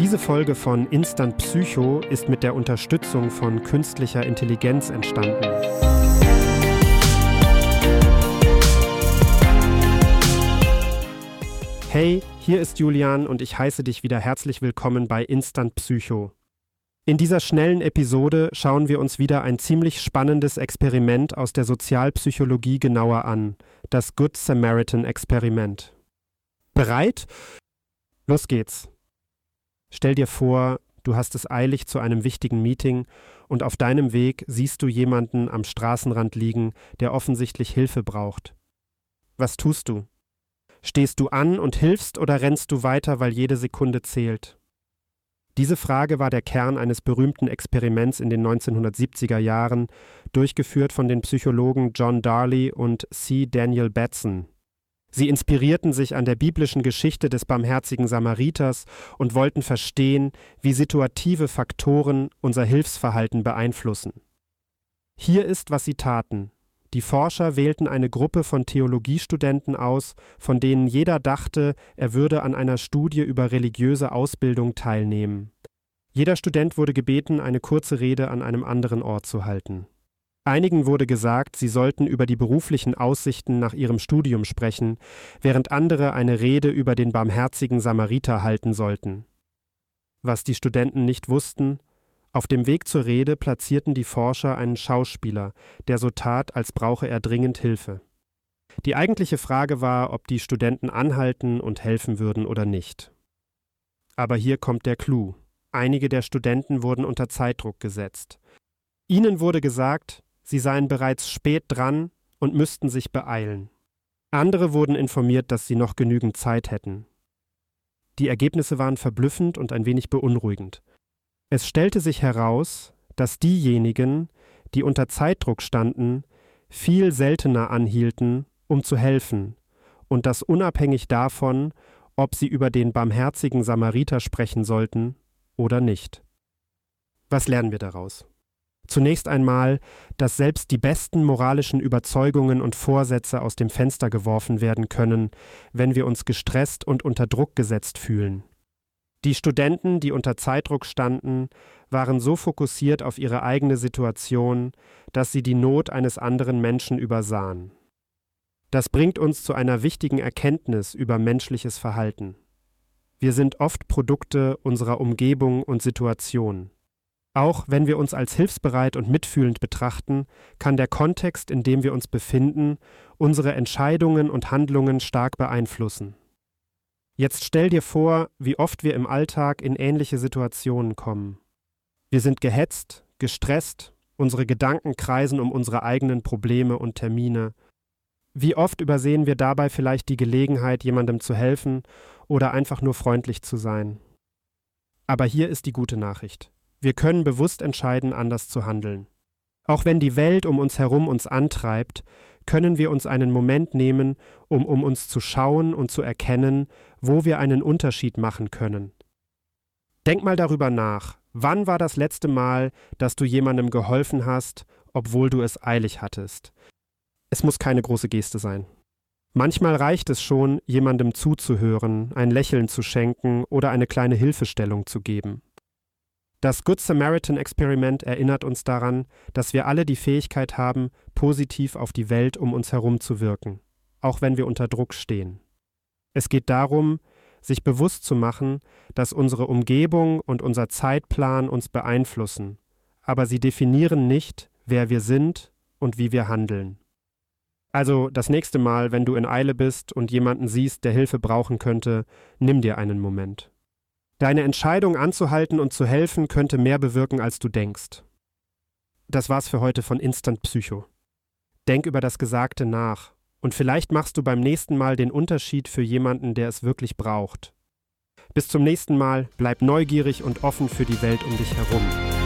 Diese Folge von Instant Psycho ist mit der Unterstützung von künstlicher Intelligenz entstanden. Hey, hier ist Julian und ich heiße dich wieder herzlich willkommen bei Instant Psycho. In dieser schnellen Episode schauen wir uns wieder ein ziemlich spannendes Experiment aus der Sozialpsychologie genauer an, das Good Samaritan Experiment. Bereit? Los geht's. Stell dir vor, du hast es eilig zu einem wichtigen Meeting und auf deinem Weg siehst du jemanden am Straßenrand liegen, der offensichtlich Hilfe braucht. Was tust du? Stehst du an und hilfst oder rennst du weiter, weil jede Sekunde zählt? Diese Frage war der Kern eines berühmten Experiments in den 1970er Jahren, durchgeführt von den Psychologen John Darley und C. Daniel Batson. Sie inspirierten sich an der biblischen Geschichte des barmherzigen Samariters und wollten verstehen, wie situative Faktoren unser Hilfsverhalten beeinflussen. Hier ist, was sie taten. Die Forscher wählten eine Gruppe von Theologiestudenten aus, von denen jeder dachte, er würde an einer Studie über religiöse Ausbildung teilnehmen. Jeder Student wurde gebeten, eine kurze Rede an einem anderen Ort zu halten. Einigen wurde gesagt, sie sollten über die beruflichen Aussichten nach ihrem Studium sprechen, während andere eine Rede über den barmherzigen Samariter halten sollten. Was die Studenten nicht wussten, auf dem Weg zur Rede platzierten die Forscher einen Schauspieler, der so tat, als brauche er dringend Hilfe. Die eigentliche Frage war, ob die Studenten anhalten und helfen würden oder nicht. Aber hier kommt der Clou. Einige der Studenten wurden unter Zeitdruck gesetzt. Ihnen wurde gesagt, sie seien bereits spät dran und müssten sich beeilen. Andere wurden informiert, dass sie noch genügend Zeit hätten. Die Ergebnisse waren verblüffend und ein wenig beunruhigend. Es stellte sich heraus, dass diejenigen, die unter Zeitdruck standen, viel seltener anhielten, um zu helfen, und das unabhängig davon, ob sie über den barmherzigen Samariter sprechen sollten oder nicht. Was lernen wir daraus? Zunächst einmal, dass selbst die besten moralischen Überzeugungen und Vorsätze aus dem Fenster geworfen werden können, wenn wir uns gestresst und unter Druck gesetzt fühlen. Die Studenten, die unter Zeitdruck standen, waren so fokussiert auf ihre eigene Situation, dass sie die Not eines anderen Menschen übersahen. Das bringt uns zu einer wichtigen Erkenntnis über menschliches Verhalten. Wir sind oft Produkte unserer Umgebung und Situation. Auch wenn wir uns als hilfsbereit und mitfühlend betrachten, kann der Kontext, in dem wir uns befinden, unsere Entscheidungen und Handlungen stark beeinflussen. Jetzt stell dir vor, wie oft wir im Alltag in ähnliche Situationen kommen. Wir sind gehetzt, gestresst, unsere Gedanken kreisen um unsere eigenen Probleme und Termine. Wie oft übersehen wir dabei vielleicht die Gelegenheit, jemandem zu helfen oder einfach nur freundlich zu sein. Aber hier ist die gute Nachricht. Wir können bewusst entscheiden, anders zu handeln. Auch wenn die Welt um uns herum uns antreibt, können wir uns einen Moment nehmen, um um uns zu schauen und zu erkennen, wo wir einen Unterschied machen können. Denk mal darüber nach, wann war das letzte Mal, dass du jemandem geholfen hast, obwohl du es eilig hattest? Es muss keine große Geste sein. Manchmal reicht es schon, jemandem zuzuhören, ein Lächeln zu schenken oder eine kleine Hilfestellung zu geben. Das Good Samaritan Experiment erinnert uns daran, dass wir alle die Fähigkeit haben, positiv auf die Welt um uns herum zu wirken, auch wenn wir unter Druck stehen. Es geht darum, sich bewusst zu machen, dass unsere Umgebung und unser Zeitplan uns beeinflussen, aber sie definieren nicht, wer wir sind und wie wir handeln. Also das nächste Mal, wenn du in Eile bist und jemanden siehst, der Hilfe brauchen könnte, nimm dir einen Moment. Deine Entscheidung anzuhalten und zu helfen könnte mehr bewirken, als du denkst. Das war's für heute von Instant Psycho. Denk über das Gesagte nach und vielleicht machst du beim nächsten Mal den Unterschied für jemanden, der es wirklich braucht. Bis zum nächsten Mal, bleib neugierig und offen für die Welt um dich herum.